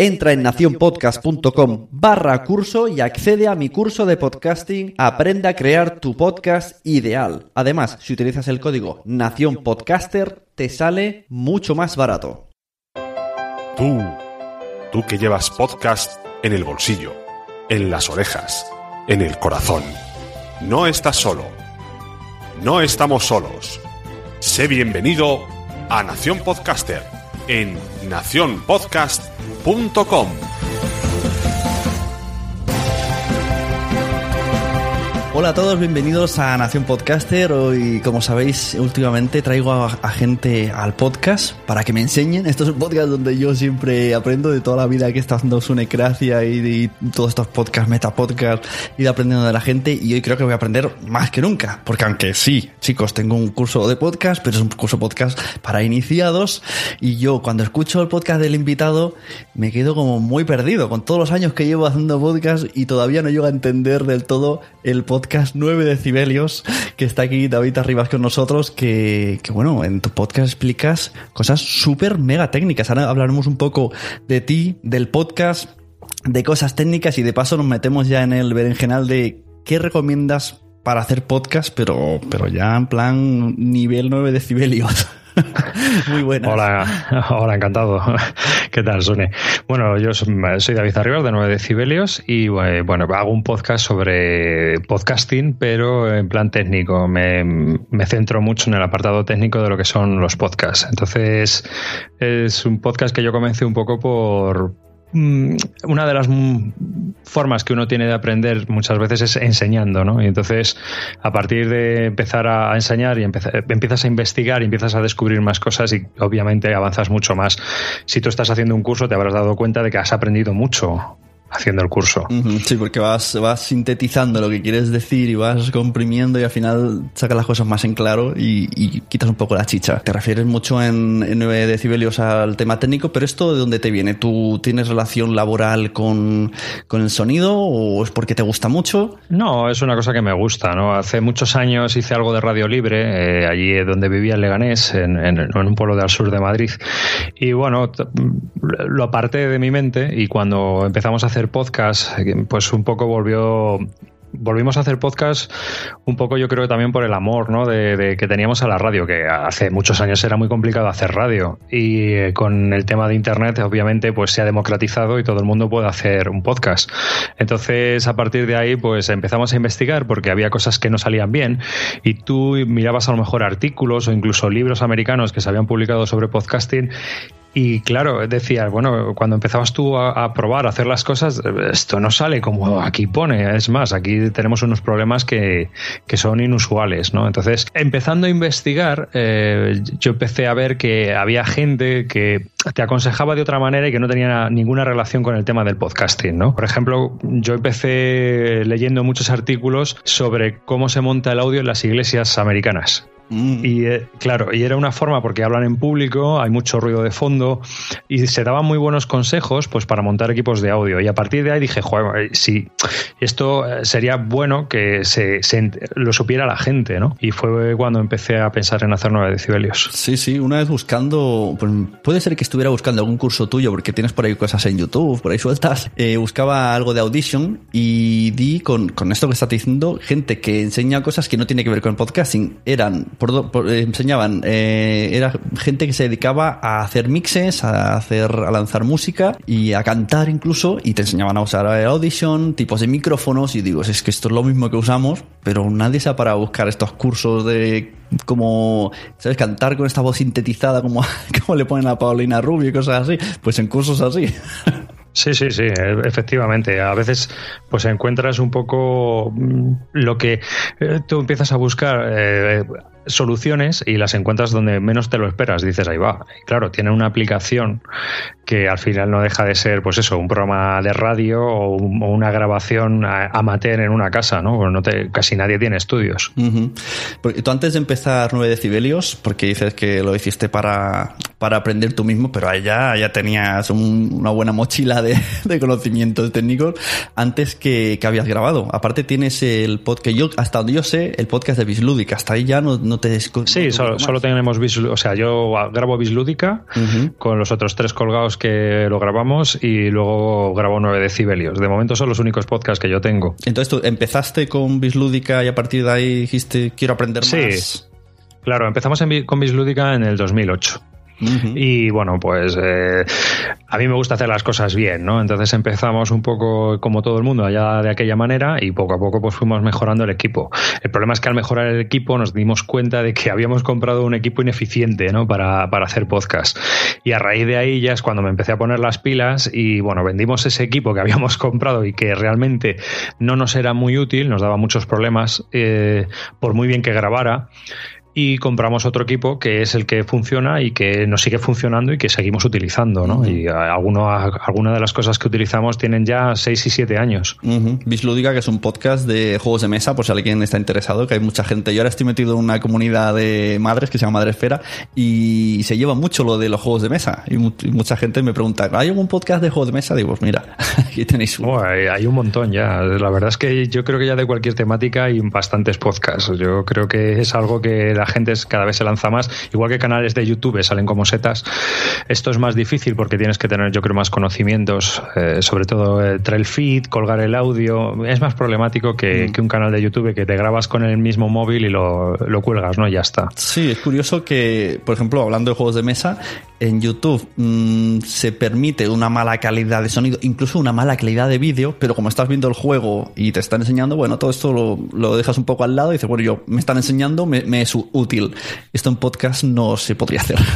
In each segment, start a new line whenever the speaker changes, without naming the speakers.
Entra en nacionpodcast.com barra curso y accede a mi curso de podcasting Aprende a crear tu podcast ideal. Además, si utilizas el código nacionpodcaster, te sale mucho más barato.
Tú, tú que llevas podcast en el bolsillo, en las orejas, en el corazón. No estás solo. No estamos solos. Sé bienvenido a Nación Podcaster en nacionpodcast.com.
Hola a todos, bienvenidos a Nación Podcaster. Hoy, como sabéis, últimamente traigo a, a, gente al podcast para que me enseñen. Esto es un podcast donde yo siempre aprendo de toda la vida que está haciendo Sunecracia y de todos estos podcasts, metapodcast, ir aprendiendo de la gente. Y hoy creo que voy a aprender más que nunca. Porque aunque sí, chicos, tengo un curso de podcast, pero es un curso podcast para iniciados. Y yo cuando escucho el podcast del invitado me quedo como muy perdido con todos los años que llevo haciendo podcast y todavía no llego a entender del todo el podcast 9 decibelios, que está aquí David Arribas con nosotros, que, que bueno, en tu podcast explicas cosas súper mega técnicas. Ahora hablaremos un poco de ti, del podcast, de cosas técnicas y de paso nos metemos ya en el berenjenal de qué recomiendas para hacer podcast, pero, pero ya en plan nivel 9 decibelios. Muy buenas.
Hola, hola, encantado. ¿Qué tal, Sune? Bueno, yo soy David Arribas de 9 decibelios y bueno, hago un podcast sobre podcasting, pero en plan técnico. Me, me centro mucho en el apartado técnico de lo que son los podcasts. Entonces, es un podcast que yo comencé un poco por una de las formas que uno tiene de aprender muchas veces es enseñando, ¿no? Y entonces, a partir de empezar a enseñar y empiezas a investigar y empiezas a descubrir más cosas y obviamente avanzas mucho más. Si tú estás haciendo un curso, te habrás dado cuenta de que has aprendido mucho haciendo el curso.
Sí, porque vas, vas sintetizando lo que quieres decir y vas comprimiendo y al final sacas las cosas más en claro y, y quitas un poco la chicha. Te refieres mucho en, en 9 decibelios al tema técnico, pero ¿esto de dónde te viene? ¿Tú tienes relación laboral con, con el sonido o es porque te gusta mucho?
No, es una cosa que me gusta. ¿no? Hace muchos años hice algo de radio libre, eh, allí donde vivía en Leganés, en, en, en un pueblo del sur de Madrid. Y bueno, lo aparté de mi mente y cuando empezamos a hacer podcast, pues un poco volvió volvimos a hacer podcast un poco yo creo que también por el amor ¿no? de, de, que teníamos a la radio, que hace muchos años era muy complicado hacer radio y eh, con el tema de internet obviamente pues se ha democratizado y todo el mundo puede hacer un podcast. Entonces a partir de ahí pues empezamos a investigar porque había cosas que no salían bien y tú mirabas a lo mejor artículos o incluso libros americanos que se habían publicado sobre podcasting Y claro, decías, bueno, cuando empezabas tú a, probar, a hacer las cosas, esto no sale como aquí pone. Es más, aquí tenemos unos problemas que, que son inusuales, ¿no? Entonces, empezando a investigar, eh, yo empecé a ver que había gente que te aconsejaba de otra manera y que no tenía ninguna relación con el tema del podcasting, ¿no? Por ejemplo, yo empecé leyendo muchos artículos sobre cómo se monta el audio en las iglesias americanas. Mm. Y eh, claro, y era una forma porque hablan en público, hay mucho ruido de fondo y se daban muy buenos consejos pues para montar equipos de audio. Y a partir de ahí dije, joder, eh, sí, esto eh, sería bueno que se, lo supiera la gente, ¿no? Y fue cuando empecé a pensar en hacer 9 decibelios.
Sí, sí, una vez buscando, pues, puede ser que estuviera buscando algún curso tuyo porque tienes por ahí cosas en YouTube, por ahí sueltas. buscaba algo de Audition y di con, con esto que estás diciendo, gente que enseña cosas que no tiene que ver con podcasting. Eran por, eh, enseñaban, eh, era gente que se dedicaba a hacer mixes, a hacer, a lanzar música y a cantar incluso, y te enseñaban a usar Audition, tipos de micrófonos, y digo, es que esto es lo mismo que usamos, pero nadie se ha parado a buscar estos cursos de como, ¿sabes? Cantar con esta voz sintetizada como, como le ponen a Paulina Rubio y cosas así, pues en cursos así.
Sí, sí, sí, e, efectivamente. A veces pues encuentras un poco mm, lo que eh, tú empiezas a buscar eh, soluciones y las encuentras donde menos te lo esperas. Dices, ahí va. claro, tiene una aplicación que al final no deja de ser, pues eso, un programa de radio o, una grabación amateur en una casa, ¿no? no te, casi nadie tiene estudios.
porque tú antes de empezar 9 decibelios, porque dices que lo hiciste para, para aprender tú mismo, pero allá ya tenías una buena mochila de, conocimientos técnicos antes que, que, habías grabado. Aparte tienes el podcast, yo, hasta donde yo sé, el podcast de Bislúdica, hasta ahí ya no
Sí, solo, tenemos O sea, yo grabo Bislúdica con los otros tres colgados que lo grabamos y luego grabo 9 decibelios. De momento son los únicos podcasts que yo tengo.
Entonces tú empezaste con Bislúdica y a partir de ahí dijiste quiero aprender más.
Sí. Claro, empezamos con Bislúdica en el 2008. Y bueno, pues eh, a mí me gusta hacer las cosas bien, ¿no? Entonces empezamos un poco como todo el mundo allá de aquella manera y poco a poco pues fuimos mejorando el equipo. El problema es que al mejorar el equipo nos dimos cuenta de que habíamos comprado un equipo ineficiente, ¿no? Para, para hacer podcast. Y a raíz de ahí ya es cuando me empecé a poner las pilas y bueno, vendimos ese equipo que habíamos comprado y que realmente no nos era muy útil, nos daba muchos problemas eh, por muy bien que grabara y compramos otro equipo que es el que funciona y que nos sigue funcionando y que seguimos utilizando, ¿no? Y alguno, algunas de las cosas que utilizamos tienen ya 6 y 7 años.
Uh que es un podcast de juegos de mesa, por si alguien está interesado, que hay mucha gente. Yo ahora estoy metido en una comunidad de madres que se llama Madre Esfera y se lleva mucho lo de los juegos de mesa. Y, mucha gente me pregunta, ¿hay algún podcast de juegos de mesa? Digo, pues mira, aquí tenéis
uno. hay, un montón ya. La verdad es que yo creo que ya de cualquier temática hay bastantes podcasts. Yo creo que es algo que la gente cada vez se lanza más. Igual que canales de YouTube salen como setas. Esto es más difícil porque tienes que tener, yo creo, más conocimientos, eh, sobre todo el trail feed, colgar el audio. Es más problemático mm. que, un canal de YouTube que te grabas con el mismo móvil y lo, lo cuelgas, ¿no? Y ya está.
Sí, es curioso que, por ejemplo, hablando de juegos de mesa, en YouTube mm, se permite una mala calidad de sonido, incluso una mala calidad de vídeo, pero como estás viendo el juego y te están enseñando, bueno, todo esto lo, lo dejas un poco al lado y dices, bueno, yo me están enseñando, me, es útil. Esto en podcast no se podría hacer.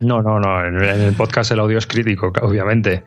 No, no, no. En, el podcast el audio es crítico, obviamente.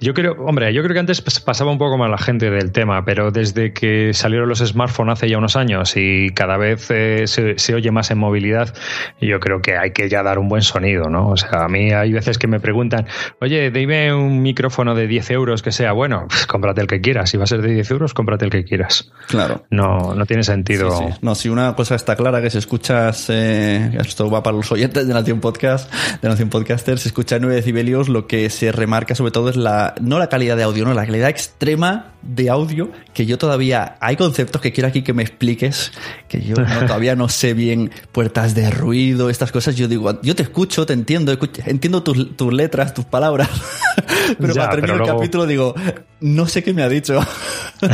Yo creo, hombre, yo creo que antes pasaba un poco más la gente del tema, pero desde que salieron los smartphones hace ya unos años y cada vez eh, se, se oye más en movilidad, yo creo que hay que ya dar un buen sonido, ¿no? O sea, a mí hay veces que me preguntan, oye, dime un micrófono de 10 euros que sea bueno, cómprate el que quieras. Si va a ser de 10 euros, cómprate el que quieras.
Claro.
No, no tiene sentido.
No, si una cosa está clara, que si escuchas, eh, esto va para los oyentes de Nación Podcast, de Nación Podcaster, si escuchas 9 decibelios, lo que se remarca sobre todo es la, no la calidad de audio, no, la calidad extrema de audio, que yo todavía, hay conceptos que quiero aquí que me expliques, que yo todavía no sé bien, puertas de ruido, estas cosas, yo digo, yo te escucho, te entiendo, entiendo tus, tus letras, tus palabras. pero para terminar el capítulo digo, no sé qué me ha dicho.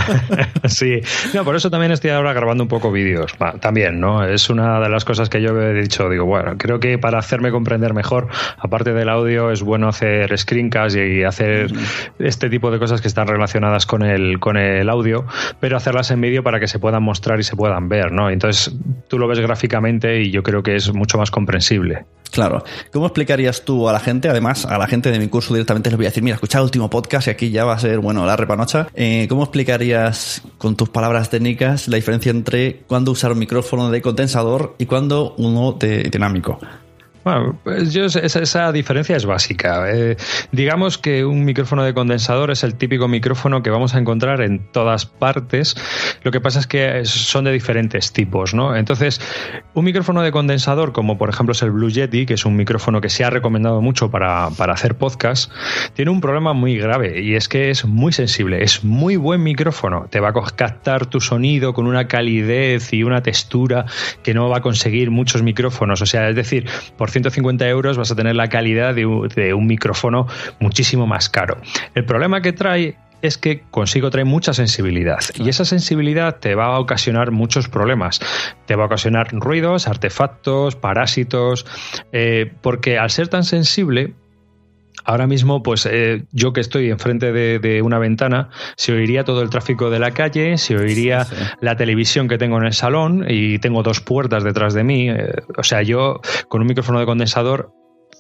sí, no, por eso también estoy ahora grabando un poco vídeos. también, ¿no? Es una de las cosas que yo he dicho. Digo, bueno, creo que para hacerme comprender mejor, aparte del audio, es bueno hacer screencasts y hacer este tipo de cosas que están relacionadas con el, con el audio, pero hacerlas en vídeo para que se puedan mostrar y se puedan ver, ¿no? Entonces tú lo ves gráficamente y yo creo que es mucho más comprensible.
Claro. ¿Cómo explicarías tú a la gente, además a la gente de mi curso directamente les voy a decir, mira, escucha el último podcast y aquí ya va a ser, bueno, la repanocha. Eh, ¿Cómo explicarías con tus palabras técnicas la diferencia entre cuándo usar un micrófono de condensador y cuándo uno de dinámico?
Bueno, pues yo, esa, diferencia es básica. Eh, digamos que un micrófono de condensador es el típico micrófono que vamos a encontrar en todas partes. Lo que pasa es que son de diferentes tipos, ¿no? Entonces, un micrófono de condensador, como por ejemplo es el Blue Yeti, que es un micrófono que se ha recomendado mucho para, para hacer podcast, tiene un problema muy grave y es que es muy sensible. Es muy buen micrófono. Te va a captar tu sonido con una calidez y una textura que no va a conseguir muchos micrófonos. O sea, es decir, por 150 euros vas a tener la calidad de un, micrófono muchísimo más caro. El problema que trae es que consigo traer mucha sensibilidad y esa sensibilidad te va a ocasionar muchos problemas. Te va a ocasionar ruidos, artefactos, parásitos, eh, porque al ser tan sensible Ahora mismo, pues eh, yo que estoy enfrente de, una ventana, se oiría todo el tráfico de la calle, se oiría la televisión que tengo en el salón y tengo dos puertas detrás de mí. Eh, o sea, yo con un micrófono de condensador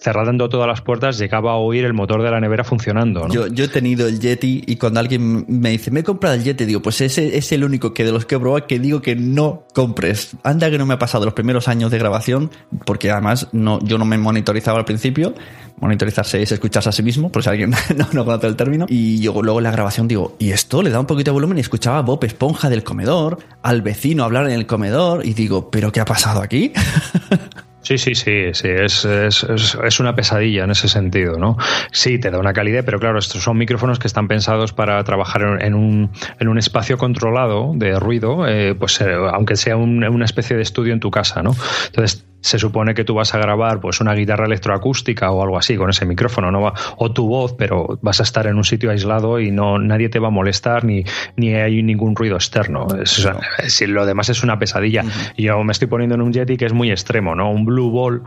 cerrando todas las puertas, llegaba a oír el motor de la nevera funcionando.
Yo, he tenido el Yeti y cuando alguien me dice, me he comprado el Yeti, digo, pues ese es el único que de los que he probado que digo que no compres. Anda que no me ha pasado los primeros años de grabación, porque además no, yo no me monitorizaba al principio. Monitorizarse es escucharse a sí mismo, por si alguien no, no conoce el término. Y yo luego en la grabación digo, y esto le da un poquito de volumen y escuchaba a Bob Esponja del comedor, al vecino hablar en el comedor, y digo, ¿pero qué ha pasado aquí?
Sí, sí, sí, sí, es, es, es, una pesadilla en ese sentido, ¿no? Sí, te da una calidad, pero claro, estos son micrófonos que están pensados para trabajar en un, en un espacio controlado de ruido, eh, pues eh, aunque sea una especie de estudio en tu casa, ¿no? Entonces, se supone que tú vas a grabar pues una guitarra electroacústica o algo así con ese micrófono, ¿no? Va, o tu voz, pero vas a estar en un sitio aislado y no nadie te va a molestar ni, ni hay ningún ruido externo. si lo demás es una pesadilla. Y yo me estoy poniendo en un Yeti que es muy extremo, ¿no? Un Blue Ball,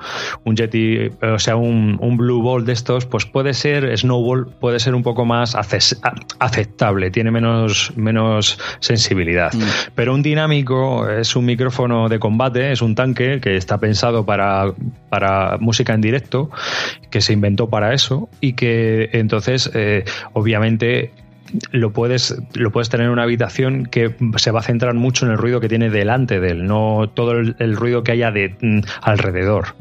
un Yeti, o sea, un, un Blue Ball de estos, pues puede ser Snowball, puede ser un poco más aceptable, tiene menos, menos sensibilidad. Pero un dinámico es un micrófono de combate, es un tanque que está pensado para, para música en directo, que se inventó para eso y que entonces, eh, obviamente, lo puedes, lo puedes tener en una habitación que se va a centrar mucho en el ruido que tiene delante de él, no todo el, ruido que haya de mm, alrededor.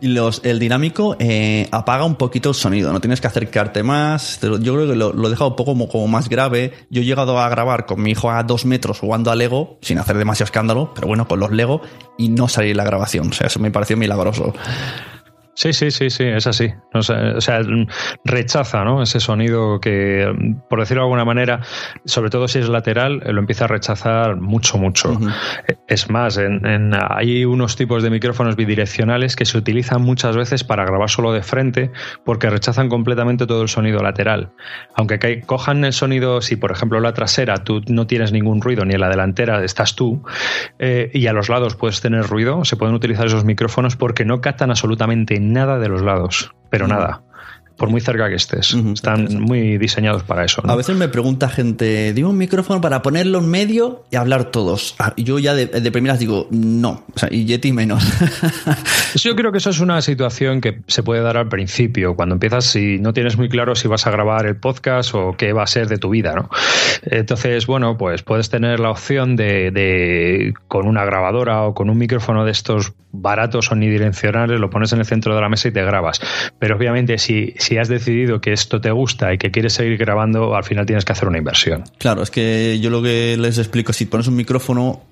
Y los, el dinámico eh, apaga un poquito el sonido, no tienes que acercarte más. Yo creo que lo, he dejado un poco como, más grave. Yo he llegado a grabar con mi hijo a dos metros jugando a Lego, sin hacer demasiado escándalo, pero bueno, con los Lego, y no salir la grabación. O sea, eso me pareció milagroso.
Sí, sí, sí, sí, es así. O sea, rechaza ¿no? ese sonido que, por decirlo de alguna manera, sobre todo si es lateral, lo empieza a rechazar mucho, mucho. Es más, en, hay unos tipos de micrófonos bidireccionales que se utilizan muchas veces para grabar solo de frente porque rechazan completamente todo el sonido lateral. Aunque cojan el sonido, si por ejemplo la trasera tú no tienes ningún ruido ni en la delantera estás tú eh, y a los lados puedes tener ruido, se pueden utilizar esos micrófonos porque no captan absolutamente nada de los lados, pero nada por muy cerca que estés. Están muy diseñados para eso.
A veces me pregunta gente, digo un micrófono para ponerlo en medio y hablar todos. Ah, y yo ya de, primeras digo, no, y Yeti menos.
yo creo que eso es una situación que se puede dar al principio, cuando empiezas, si no tienes muy claro si vas a grabar el podcast o qué va a ser de tu vida, ¿no? Entonces, bueno, pues puedes tener la opción de, con una grabadora o con un micrófono de estos baratos omnidireccionales, lo pones en el centro de la mesa y te grabas. Pero obviamente si si has decidido que esto te gusta y que quieres seguir grabando, al final tienes que hacer una inversión.
Claro, es que yo lo que les explico, si pones un micrófono,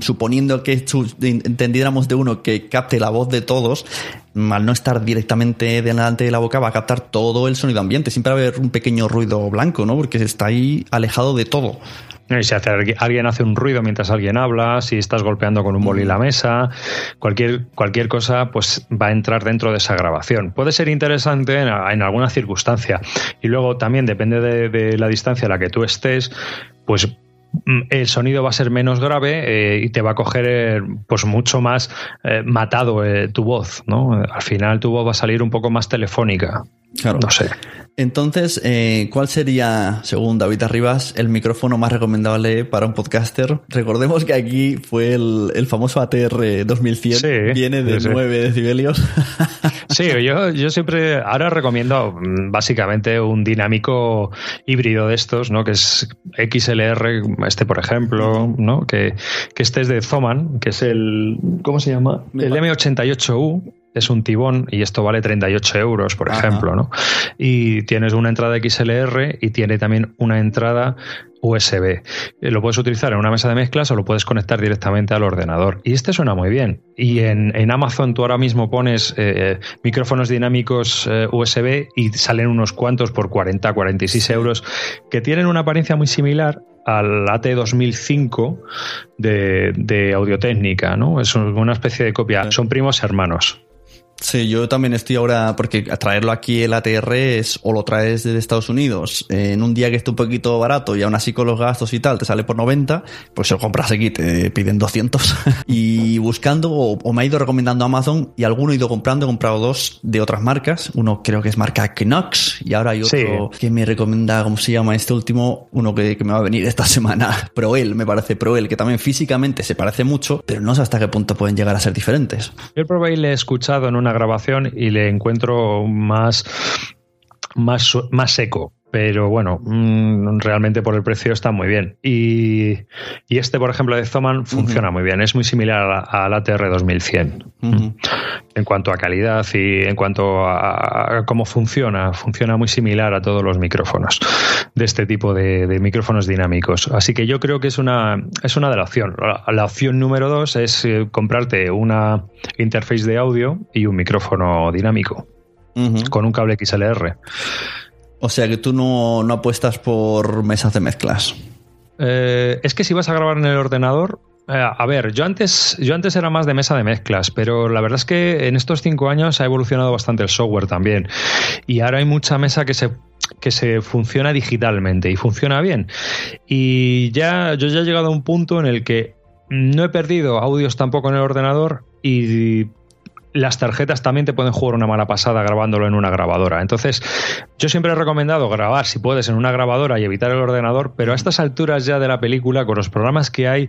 suponiendo que entendiéramos de uno que capte la voz de todos, al no estar directamente delante de la boca, va a captar todo el sonido ambiente. Siempre va a haber un pequeño ruido blanco, ¿no? Porque está ahí alejado de todo.
Si alguien hace un ruido mientras alguien habla, si estás golpeando con un boli la mesa, cualquier, cualquier cosa pues va a entrar dentro de esa grabación. Puede ser interesante en, alguna circunstancia. Y luego también depende de, la distancia a la que tú estés, pues el sonido va a ser menos grave eh, y te va a coger eh, pues mucho más eh, matado tu voz, ¿no? Al final tu voz va a salir un poco más telefónica. Claro. No sé.
Entonces, eh, ¿cuál sería, según David Arribas, el micrófono más recomendable para un podcaster? Recordemos que aquí fue el, famoso ATR 2100, viene de 9 decibelios.
Sí, yo, yo siempre, ahora recomiendo mm, básicamente un dinámico híbrido de estos, ¿no? Que es XLR, este por ejemplo, ¿no? Que, que este es de Zoman, que es el, ¿cómo se llama? El M88U es un tibón y esto vale 38 euros, por ejemplo, ¿no? Y tienes una entrada XLR y tiene también una entrada USB. Eh, lo puedes utilizar en una mesa de mezclas o lo puedes conectar directamente al ordenador. Y este suena muy bien. Y en, Amazon tú ahora mismo pones eh, micrófonos dinámicos eh, USB y salen unos cuantos por 40, 46 euros que tienen una apariencia muy similar al AT2005 de, de Audiotécnica, ¿no? Es una especie de copia. Son primos hermanos.
Sí, yo también estoy ahora, porque traerlo aquí el ATR es o lo traes desde Estados Unidos en un día que esté un poquito barato y aún así con los gastos y tal te sale por 90, pues se lo compras aquí, te piden 200. y buscando, o, me ha ido recomendando Amazon y alguno he ido comprando, he comprado dos de otras marcas. Uno creo que es marca Knox y ahora hay otro que me recomienda, ¿cómo se llama? Este último, uno que, me va a venir esta semana, Proel, me parece Proel, que también físicamente se parece mucho, pero no sé hasta qué punto pueden llegar a ser diferentes.
Yo el Proel le he escuchado en una grabación y le encuentro más, más, más seco pero bueno, mm, realmente por el precio está muy bien. Y, este, por ejemplo, de Zoman funciona muy bien, es muy similar al ATR 2100 en cuanto a calidad y en cuanto a, cómo funciona. Funciona muy similar a todos los micrófonos de este tipo de, micrófonos dinámicos. Así que yo creo que es una, es una de las opciones. La, opción número dos es eh, comprarte una interface de audio y un micrófono dinámico con un cable XLR.
O sea que tú no, apuestas por mesas de mezclas.
Eh, es que si vas a grabar en el ordenador, eh, a ver, yo antes, yo antes era más de mesa de mezclas, pero la verdad es que en estos cinco años ha evolucionado bastante el software también. Y ahora hay mucha mesa que se que se funciona digitalmente y funciona bien. Y ya yo ya he llegado a un punto en el que no he perdido audios tampoco en el ordenador y las tarjetas también te pueden jugar una mala pasada grabándolo en una grabadora. Entonces, yo siempre he recomendado grabar, si puedes, en una grabadora y evitar el ordenador, pero a estas alturas ya de la película, con los programas que hay,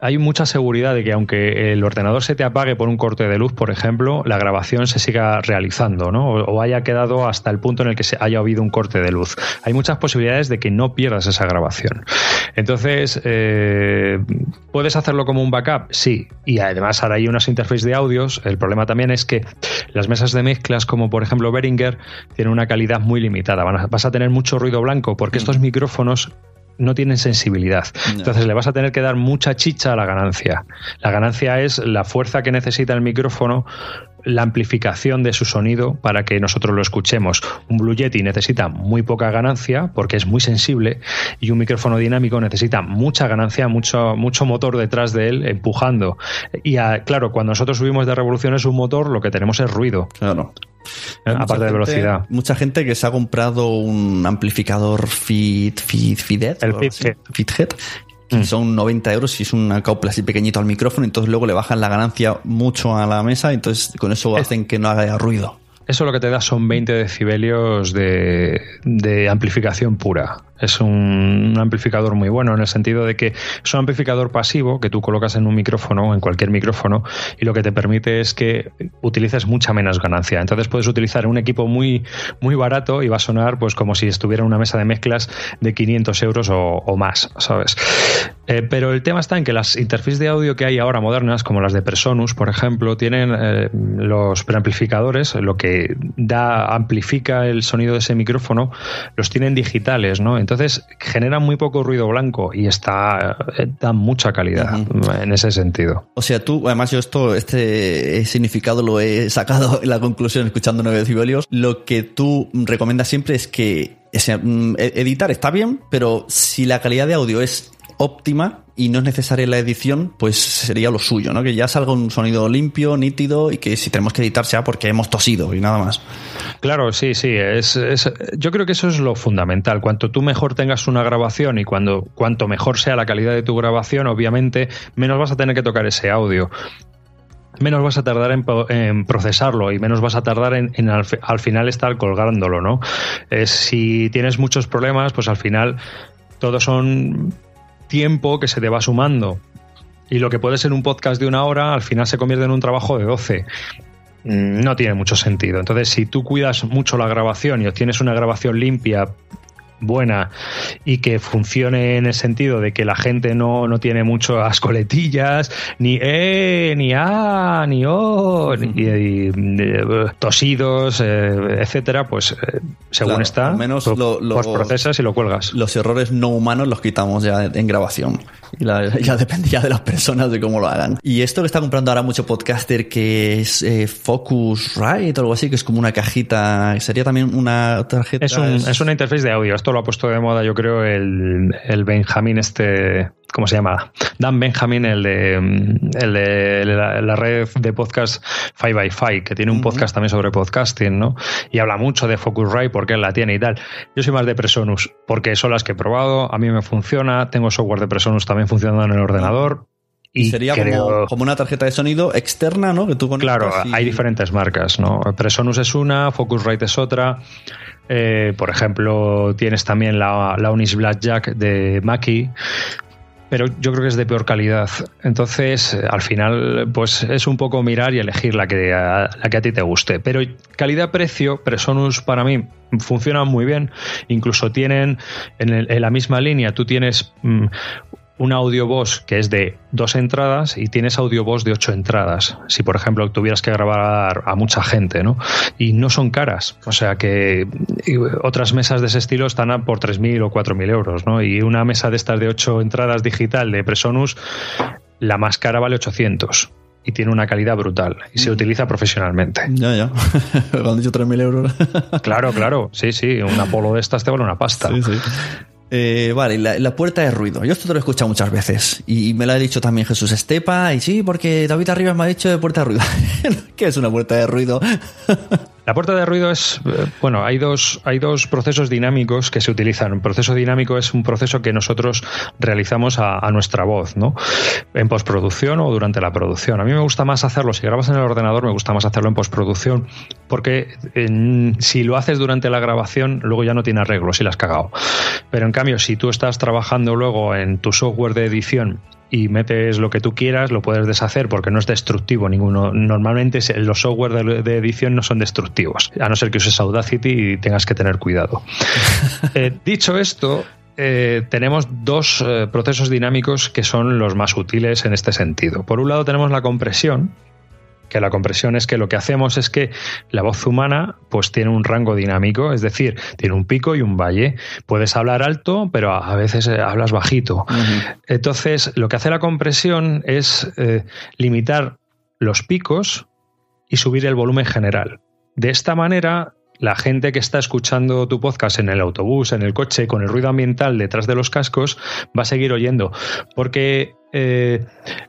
hay mucha seguridad de que aunque el ordenador se te apague por un corte de luz, por ejemplo, la grabación se siga realizando, ¿no? O, haya quedado hasta el punto en el que se haya habido un corte de luz. Hay muchas posibilidades de que no pierdas esa grabación. Entonces, eh, ¿puedes hacerlo como un backup? Sí. Y además ahora hay unas interfaces de audios. El problema también también es que las mesas de mezclas, como por ejemplo Behringer, tienen una calidad muy limitada. Vas a tener mucho ruido blanco porque estos micrófonos no tienen sensibilidad. Entonces le vas a tener que dar mucha chicha a la ganancia. La ganancia es la fuerza que necesita el micrófono la amplificación de su sonido para que nosotros lo escuchemos. Un Blue Yeti necesita muy poca ganancia porque es muy sensible y un micrófono dinámico necesita mucha ganancia, mucho, mucho motor detrás de él empujando. Y claro, cuando nosotros subimos de revoluciones un motor, lo que tenemos es ruido.
Claro.
Aparte de velocidad.
Mucha gente que se ha comprado un amplificador Fit, Fit, Fithead,
el Fithead,
Mm. son 90 euros y es un acople así pequeñito al micrófono, entonces luego le bajan la ganancia mucho a la mesa, entonces con eso hacen que no haga ruido.
Eso lo que te da son 20 decibelios de, de amplificación pura. Es un, amplificador muy bueno en el sentido de que es un amplificador pasivo que tú colocas en un micrófono, en cualquier micrófono, y lo que te permite es que utilices mucha menos ganancia. Entonces puedes utilizar un equipo muy, muy barato y va a sonar pues como si estuviera en una mesa de mezclas de 500 euros o, más, ¿sabes? Eh, pero el tema está en que las interfaces de audio que hay ahora modernas, como las de Presonus, por ejemplo, tienen eh, los preamplificadores, lo que da, amplifica el sonido de ese micrófono, los tienen digitales, ¿no? Entonces generan muy poco ruido blanco y está eh, da mucha calidad en ese sentido.
O sea, tú, además yo esto, este significado lo he sacado en la conclusión escuchando 9 decibelios. Lo que tú recomiendas siempre es que mm, e-, editar está bien, pero si la calidad de audio es óptima y no es necesaria la edición, pues sería lo suyo, ¿no? Que ya salga un sonido limpio, nítido y que si tenemos que editar sea porque hemos tosido y nada más.
Claro, sí, sí. Es, yo creo que eso es lo fundamental. Cuanto tú mejor tengas una grabación y cuando, cuanto mejor sea la calidad de tu grabación, obviamente, menos vas a tener que tocar ese audio. menos vas a tardar en, procesarlo y menos vas a tardar en, al, final estar colgándolo, ¿no? si tienes muchos problemas, pues al final todos son tiempo que se te va sumando. Y lo que puede ser un podcast de una hora, al final se convierte en un trabajo de 12 mm, no tiene mucho sentido. Entonces, si tú cuidas mucho la grabación y obtienes una grabación limpia, buena y que funcione en el sentido de que la gente no, no tiene muchas coletillas, ni eh, ni a, ni o, ni, eh, tosidos, eh, etcétera, pues eh, según está,
menos lo,
procesas y lo cuelgas.
Los errores no humanos los quitamos ya en grabación. Y ya dependía de las personas de cómo lo hagan. Y esto que está comprando ahora mucho podcaster que es Focusrite o algo así, que es como una cajita, sería también una tarjeta.
Es, un, es una interfaz de audio esto lo ha puesto de moda, yo creo, el, el Benjamín este, ¿cómo se llama? Dan Benjamin, el de, el de la, red de podcast 5by5, que tiene un podcast también sobre podcasting, ¿no? Y habla mucho de Focusrite porque él la tiene y tal. Yo soy más de Presonus, porque son las que he probado, a mí me funciona, tengo software de Presonus también funcionando en el ordenador.
Y, sería como, una tarjeta de sonido externa, ¿no? Que tú
Claro, hay diferentes marcas, ¿no? Presonus es una, Focusrite es otra. Eh, por ejemplo, tienes también la, la Unis Blackjack de Mackie, pero yo creo que es de peor calidad. Entonces, al final, pues es un poco mirar y elegir la que a, la que a ti te guste. Pero calidad-precio, Presonus para mí funciona muy bien. Incluso tienen en, la misma línea, tú tienes mm, un audio voz que es de dos entradas y tienes audio voz de ocho entradas. Si, por ejemplo, tuvieras que grabar a mucha gente, ¿no? Y no son caras. O sea que otras mesas de ese estilo están a por 3.000 o 4.000 euros, ¿no? Y una mesa de estas de ocho entradas digital de Presonus, la más cara vale 800 y tiene una calidad brutal y se mm. utiliza profesionalmente.
Ya, ya. Lo han dicho 3.000 euros.
claro, claro. Sí, sí. Un Apolo de estas te vale una pasta. Sí, sí.
Eh, vale, la, puerta de ruido. Yo esto te lo he escuchado muchas veces y me lo ha dicho también Jesús Estepa y sí, porque David Arribas me ha dicho de puerta de ruido. ¿Qué es una puerta de ruido?
La puerta de ruido es, eh, bueno, hay dos, hay dos procesos dinámicos que se utilizan. Un proceso dinámico es un proceso que nosotros realizamos a, nuestra voz, ¿no? En postproducción o durante la producción. A mí me gusta más hacerlo, si grabas en el ordenador, me gusta más hacerlo en postproducción, porque si lo haces durante la grabación, luego ya no tiene arreglo si la has cagado. Pero en cambio, si tú estás trabajando luego en tu software de edición y metes lo que tú quieras, lo puedes deshacer porque no es destructivo ninguno. Normalmente los software de, edición no son destructivos, a no ser que uses Audacity y tengas que tener cuidado. Eh, dicho esto, eh, tenemos dos eh, procesos dinámicos que son los más útiles en este sentido. Por un lado tenemos la compresión, que la compresión es que lo que hacemos es que la voz humana pues tiene un rango dinámico, es decir, tiene un pico y un valle. Puedes hablar alto, pero a veces eh, hablas bajito. Entonces, lo que hace la compresión es eh, limitar los picos y subir el volumen general. De esta manera, la gente que está escuchando tu podcast en el autobús, en el coche, con el ruido ambiental detrás de los cascos, va a seguir oyendo. Porque eh,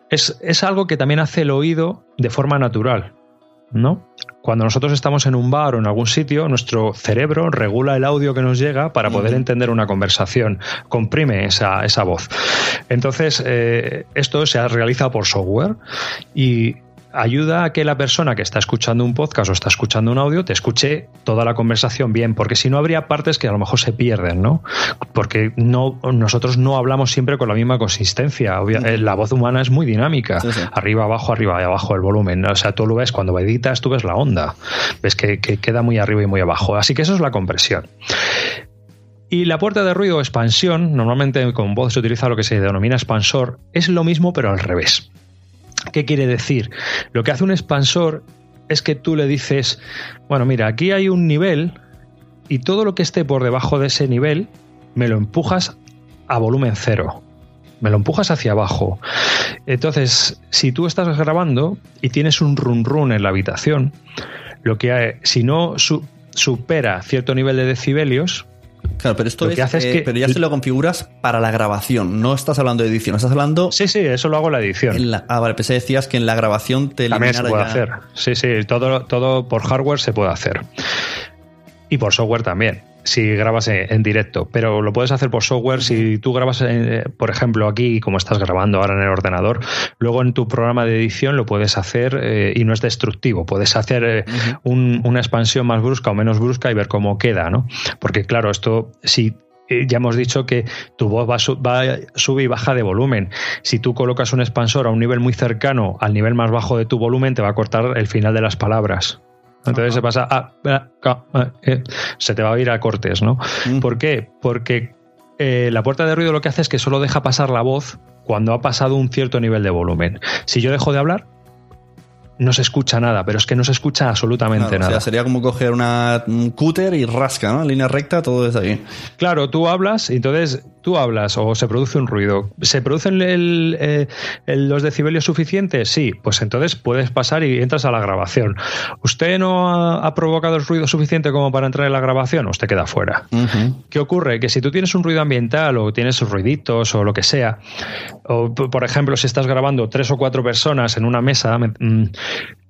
es, algo que también hace el oído de forma natural. ¿No? Cuando nosotros estamos en un bar o en algún sitio, nuestro cerebro regula el audio que nos llega para poder entender una conversación, comprime esa, esa voz. Entonces, eh, esto se realiza por software y ayuda a que la persona que está escuchando un podcast o está escuchando un audio te escuche toda la conversación bien, porque si no habría partes que a lo mejor se pierden, ¿no? Porque no, nosotros no hablamos siempre con la misma consistencia. Eh, la voz humana es muy dinámica. Arriba, abajo, arriba y abajo el volumen. O sea, tú lo ves cuando editas, tú ves la onda. Ves que, que queda muy arriba y muy abajo. Así que eso es la compresión. Y la puerta de ruido o expansión, normalmente con voz se utiliza lo que se denomina expansor, es lo mismo pero al revés. ¿Qué quiere decir? Lo que hace un expansor es que tú le dices, bueno, mira, aquí hay un nivel y todo lo que esté por debajo de ese nivel me lo empujas a volumen cero. Me lo empujas hacia abajo. Entonces, si tú estás grabando y tienes un run run en la habitación, lo que si no supera cierto nivel de decibelios,
Claro, pero esto es, eh, que pero ya se lo configuras para la grabación, no estás hablando de edición, estás hablando...
Sí, sí, eso lo hago en la edición.
ah, vale, pensé decías que en la grabación te
También se puede hacer, sí, sí, todo, todo por hardware se puede hacer. Y por software también. Si grabas en, directo, pero lo puedes hacer por software. Si tú grabas, eh, por ejemplo, aquí, como estás grabando ahora en el ordenador, luego en tu programa de edición lo puedes hacer eh, y no es destructivo. Puedes hacer eh, una expansión más brusca o menos brusca y ver cómo queda, ¿no? Porque claro, esto si ya hemos dicho que tu voz va, sube y baja de volumen. Si tú colocas un expansor a un nivel muy cercano al nivel más bajo de tu volumen, te va a cortar el final de las palabras. Entonces se pasa a, eh, se te va a ir a cortes, ¿no? Mm. ¿Por qué? Porque eh, la puerta de ruido lo que hace es que solo deja pasar la voz cuando ha pasado un cierto nivel de volumen. Si yo dejo de hablar, no se escucha nada, pero es que no se escucha absolutamente nada. O sea,
sería como coger una, un cúter y rasca, ¿no? Línea recta, todo desde ahí.
Claro, tú hablas y entonces tú hablas o se produce un ruido. ¿Se producen eh, los decibelios suficientes? Sí, pues entonces puedes pasar y entras a la grabación. ¿Usted no ha, provocado el ruido suficiente como para entrar en la grabación? Usted queda fuera. ¿Qué ocurre? Que si tú tienes un ruido ambiental o tienes ruiditos o lo que sea, o por ejemplo, si estás grabando tres o cuatro personas en una mesa, mm,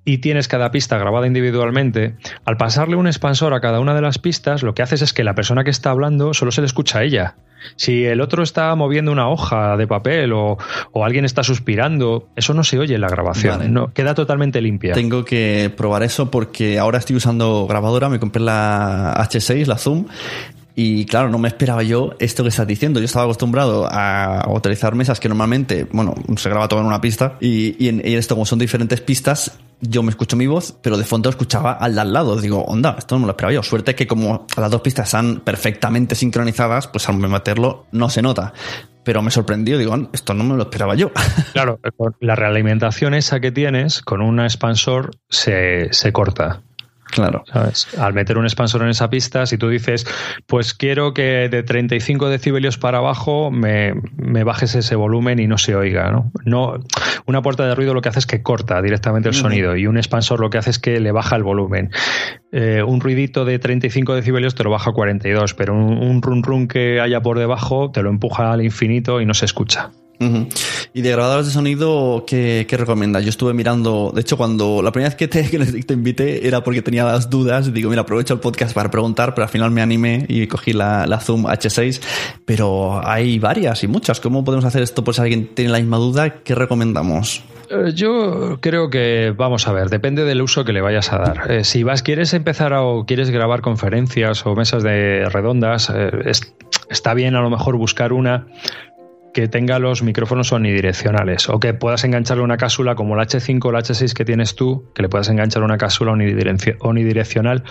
y tienes cada pista grabada individualmente, al pasarle un expansor a cada una de las pistas, lo que haces es que la persona que está hablando solo se le escucha a ella. Si el otro está moviendo una hoja de papel o, alguien está suspirando, eso no se oye en la grabación, no, queda totalmente limpia.
Tengo que probar eso porque ahora estoy usando grabadora, me compré la H6, la Zoom, y claro, no me esperaba yo esto que estás diciendo. Yo estaba acostumbrado a utilizar mesas que normalmente, bueno, se graba todo en una pista. Y, en, esto, como son diferentes pistas, yo me escucho mi voz, pero de fondo escuchaba al de al lado. Digo, onda, esto no me lo esperaba yo. Suerte que como las dos pistas están perfectamente sincronizadas, pues al meterlo no se nota pero me sorprendió, digo, esto no me lo esperaba yo.
Claro, la realimentación esa que tienes con un expansor se, se corta.
Claro.
¿Sabes? Al meter un expansor en esa pista, si tú dices, pues quiero que de 35 decibelios para abajo me, bajes ese volumen y no se oiga, ¿no? no una puerta de ruido lo que hace es que corta directamente el sonido y un expansor lo que hace es que le baja el volumen. Eh, un ruidito de 35 decibelios te lo baja a 42, pero un, un run run que haya por debajo te lo empuja al infinito y no se escucha.
Y de grabadores de sonido, ¿qué, ¿qué, recomiendas? Yo estuve mirando, de hecho, cuando la primera vez que te, que te invité era porque tenía las dudas. Digo, mira, aprovecho el podcast para preguntar, pero al final me animé y cogí la, la Zoom H6. Pero hay varias y muchas. ¿Cómo podemos hacer esto por si alguien tiene la misma duda? ¿Qué recomendamos?
Eh, yo creo que, vamos a ver, depende del uso que le vayas a dar. Eh, si vas, quieres empezar o quieres grabar conferencias o mesas de redondas, eh, está bien a lo mejor buscar una que tenga los micrófonos unidireccionales o que puedas engancharle una cápsula como la H5 o la H6 que tienes tú, que le puedas enganchar una cápsula unidireccional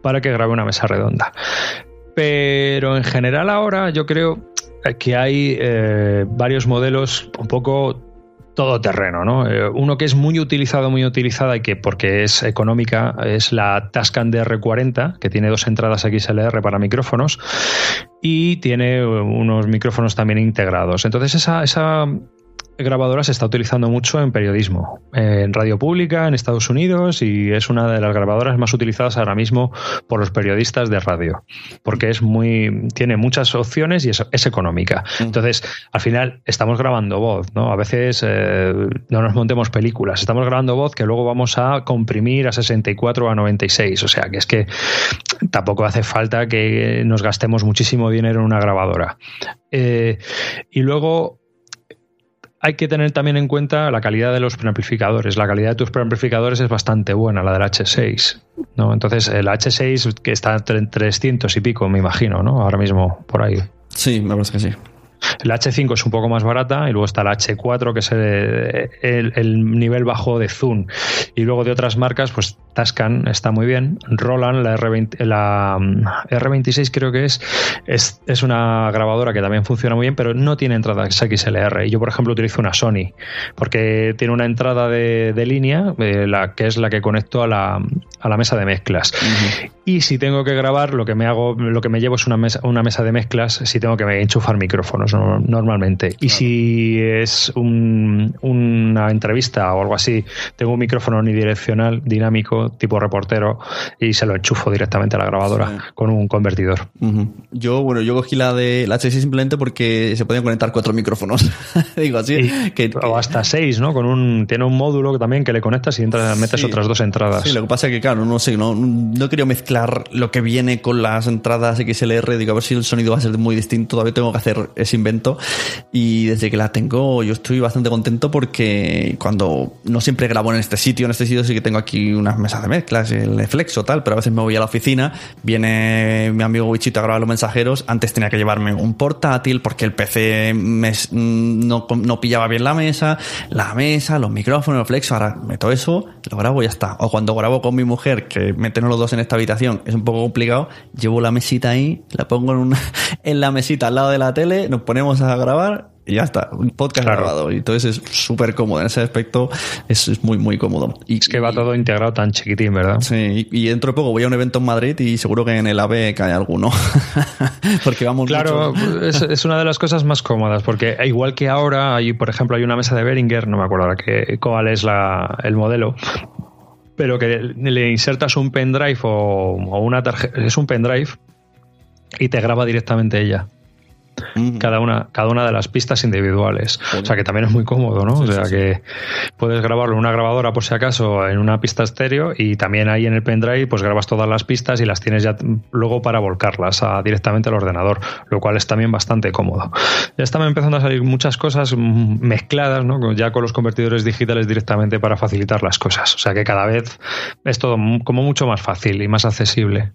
para que grabe una mesa redonda. Pero en general ahora yo creo que hay eh, varios modelos un poco todoterreno, ¿no? Eh, uno que es muy utilizado, muy utilizada y que porque es económica es la Tascam DR40, que tiene dos entradas XLR para micrófonos y tiene unos micrófonos también integrados. Entonces esa, esa grabadora se está utilizando mucho en periodismo, en radio pública, en Estados Unidos y es una de las grabadoras más utilizadas ahora mismo por los periodistas de radio, porque es muy tiene muchas opciones y es, económica. Mm. Entonces, al final estamos grabando voz, ¿no? A veces eh, no nos montemos películas, estamos grabando voz que luego vamos a comprimir a 64 o a 96, o sea, que es que tampoco hace falta que nos gastemos muchísimo dinero en una grabadora. Eh, y luego hay que tener también en cuenta la calidad de los preamplificadores. La calidad de tus preamplificadores es bastante buena, la del H6. ¿no? Entonces, el H6 que está en 300 y pico, me imagino, ¿no? Ahora mismo, por ahí.
Sí, me parece que sí.
La H5 es un poco más barata y luego está la H4 que es el, nivel bajo de Zoom. Y luego de otras marcas, pues Tascan está muy bien. Roland, la, R20, la mm, R26 creo que es, es, una grabadora que también funciona muy bien, pero no tiene entrada XLR. Y yo, por ejemplo, utilizo una Sony porque tiene una entrada de, línea, eh, la, que es la que conecto a la, a la mesa de mezclas. Y si tengo que grabar, lo que me hago, lo que me llevo es una mesa, una mesa de mezclas si tengo que enchufar micrófonos normalmente. Y si es una una entrevista o algo así, tengo un micrófono unidireccional dinámico tipo reportero y se lo enchufo directamente a la grabadora con un convertidor.
Yo, bueno, yo cogí la de la HC simplemente porque se podían conectar cuatro micrófonos. Digo así. que,
o hasta seis, ¿no? Con un, tiene un módulo también que le conectas y entras, metes otras dos entradas.
Sí, lo que pasa es que, claro, no sé, no, no quería mezclar lo que viene con las entradas XLR. Digo, a ver si el sonido va a ser muy distinto. Todavía tengo que hacer ese invento. Y desde que la tengo, yo estoy bastante contento porque cuando no siempre grabo en este sitio, en este sitio sí que tengo aquí unas mesas de mezclas, el Flexo tal, pero a veces me voy a la oficina, viene mi amigo Wichito a grabar los mensajeros. Antes tenía que llevarme un portátil porque el PC no, no pillaba bien la mesa, la mesa, los micrófonos, el Flexo. Ahora meto eso, lo grabo y ya está. O cuando grabo con mi mujer, que meternos los dos en esta habitación es un poco complicado, llevo la mesita ahí, la pongo en, una, en la mesita al lado de la tele, nos ponemos a grabar y ya está, un podcast grabado. Y entonces es súper cómodo. En ese aspecto es, muy, muy cómodo.
Y, es que va todo integrado tan chiquitín, ¿verdad?
Sí, y, dentro de poco voy a un evento en Madrid y seguro que en el AVE cae alguno. porque vamos
Claro, es, una de las cosas más cómodas, porque igual que ahora, hay, por ejemplo, hay una mesa de Behringer, no me acuerdo ahora que, cuál es la, el modelo, pero que le insertas un pendrive o, o una tarjeta, es un pendrive y te graba directamente ella cada, una, cada una de las pistas individuales. O sea que también es muy cómodo, ¿no? o sea que puedes grabarlo en una grabadora por si acaso en una pista estéreo y también ahí en el pendrive pues grabas todas las pistas y las tienes ya luego para volcarlas directamente al ordenador, lo cual es también bastante cómodo. Ya están empezando a salir muchas cosas mezcladas, ¿no? Ya con los convertidores digitales directamente para facilitar las cosas. O sea que cada vez es todo como mucho más fácil y más accesible.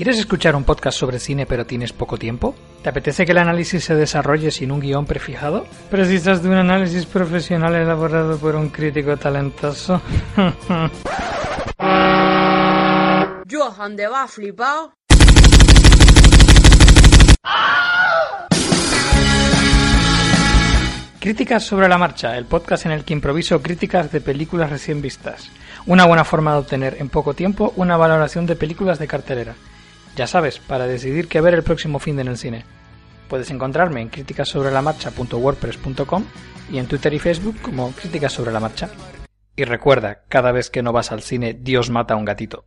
¿Quieres escuchar un podcast sobre cine pero tienes poco tiempo? ¿Te apetece que el análisis se desarrolle sin un guion prefijado? ¿Precisas de un análisis profesional elaborado por un crítico talentoso?
Johan de va flipado.
Críticas sobre la marcha, el podcast en el que improviso críticas de películas recién vistas. Una buena forma de obtener en poco tiempo una valoración de películas de cartelera. Ya sabes, para decidir qué ver el próximo fin de en el cine. Puedes encontrarme en críticasobrelamarcha.wordpress.com y en Twitter y Facebook como Críticas sobre la Marcha. Y recuerda, cada vez que no vas al cine, Dios mata a un gatito.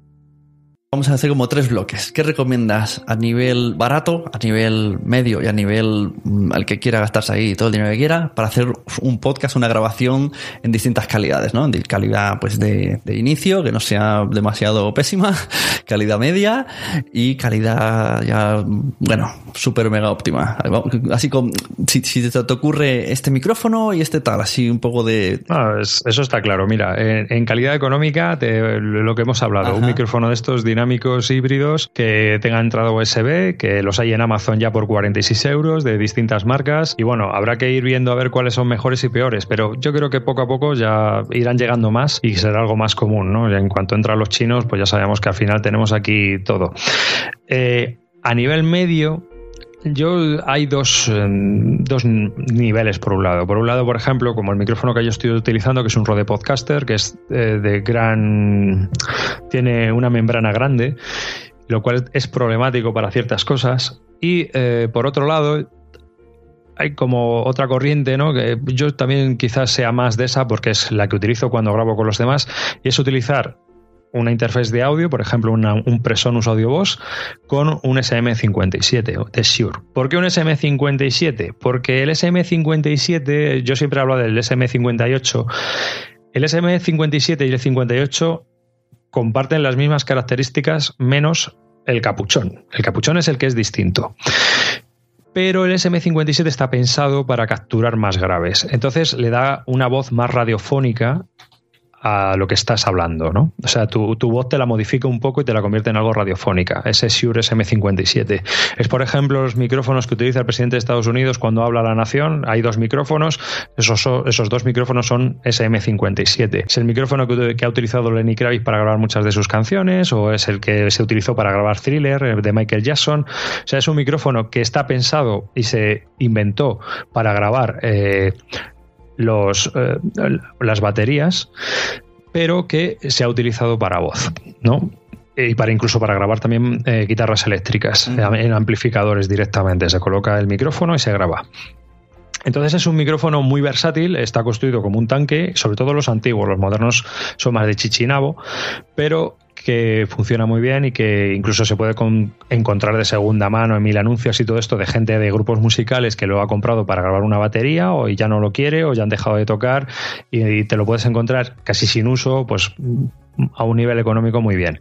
Vamos a hacer como tres bloques. ¿Qué recomiendas a nivel barato, a nivel medio y a nivel mm, al que quiera gastarse ahí todo el dinero que quiera para hacer un podcast, una grabación en distintas calidades, ¿no? De calidad pues de, inicio, que no sea demasiado pésima, calidad media y calidad ya, bueno, súper mega óptima. Así como si, te, ocurre este micrófono y este tal, así un poco de...
eso está claro. Mira, en, calidad económica, lo que hemos hablado, un micrófono de estos dinámicos dinámicos híbridos que tengan entrada USB, que los hay en Amazon ya por 46 euros de distintas marcas. Y bueno, habrá que ir viendo a ver cuáles son mejores y peores, pero yo creo que poco a poco ya irán llegando más y será algo más común, ¿no? En cuanto entran los chinos, pues ya sabemos que al final tenemos aquí todo. Eh, a nivel medio, yo hay dos, em, dos, niveles por un lado. Por un lado, por ejemplo, como el micrófono que yo estoy utilizando, que es un Rode Podcaster, que es eh, de gran. tiene una membrana grande, lo cual es problemático para ciertas cosas. Y eh, por otro lado, hay como otra corriente, ¿no? Que yo también quizás sea más de esa porque es la que utilizo cuando grabo con los demás, y es utilizar una interfaz de audio, por ejemplo, un Presonus Audio Boss, con un SM57 de Shure. ¿Por qué un SM57? Porque el SM57, yo siempre hablo del SM58, el SM57 y el 58 comparten las mismas características menos el capuchón. El capuchón es el que es distinto pero el SM57 está pensado para capturar más graves. Entonces le da una voz más radiofónica a lo que estás hablando, ¿no? O sea, tu, tu, voz te la modifica un poco y te la convierte en algo radiofónica. Ese Shure SM57. Es, por ejemplo, los micrófonos que utiliza el presidente de Estados Unidos cuando habla a la nación. Hay dos micrófonos. Esos, esos dos micrófonos son SM57. Es el micrófono que, ha utilizado Lenny Kravitz para grabar muchas de sus canciones o es el que se utilizó para grabar Thriller eh, de Michael Jackson. O sea, es un micrófono que está pensado y se inventó para grabar eh, los, eh, las baterías, pero que se ha utilizado para voz, ¿no? Y para incluso para grabar también eh, guitarras eléctricas en amplificadores directamente. Se coloca el micrófono y se graba. Entonces es un micrófono muy versátil, está construido como un tanque, sobre todo los antiguos, los modernos son más de chichinabo, pero que funciona muy bien y que incluso se puede encontrar de segunda mano en mil anuncios y todo esto de gente de grupos musicales que lo ha comprado para grabar una batería o ya no lo quiere o ya han dejado de tocar y, te lo puedes encontrar casi sin uso, pues a un nivel económico muy bien.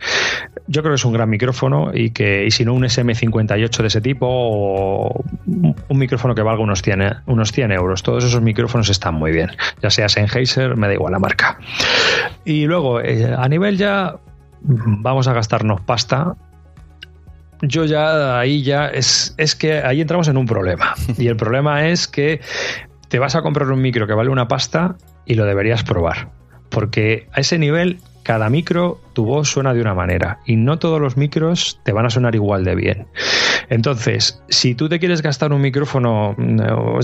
Yo creo que es un gran micrófono y que y si no un SM58 de ese tipo o un micrófono que valga unos 100, unos 100 euros. Todos esos micrófonos están muy bien. Ya sea Sennheiser, me da igual la marca. Y luego, eh, a nivel ya vamos a gastarnos pasta, yo ya ahí ya es, es que ahí entramos en un problema. Y el problema es que te vas a comprar un micro que vale una pasta y lo deberías probar. Porque a ese nivel, cada micro, tu voz suena de una manera. Y no todos los micros te van a sonar igual de bien. Entonces, si tú te quieres gastar un micrófono,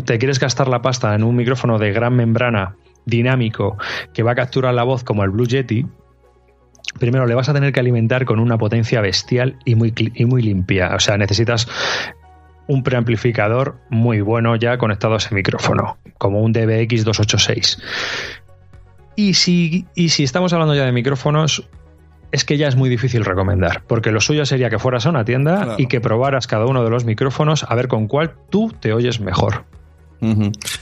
te quieres gastar la pasta en un micrófono de gran membrana dinámico que va a capturar la voz como el Blue Yeti, primero le vas a tener que alimentar con una potencia bestial y muy, y muy limpia. O sea, necesitas un preamplificador muy bueno ya conectado a ese micrófono, como un DBX 286. Y si, y si estamos hablando ya de micrófonos, es que ya es muy difícil recomendar, porque lo suyo sería que fueras a una tienda y que probaras cada uno de los micrófonos a ver con cuál tú te oyes mejor.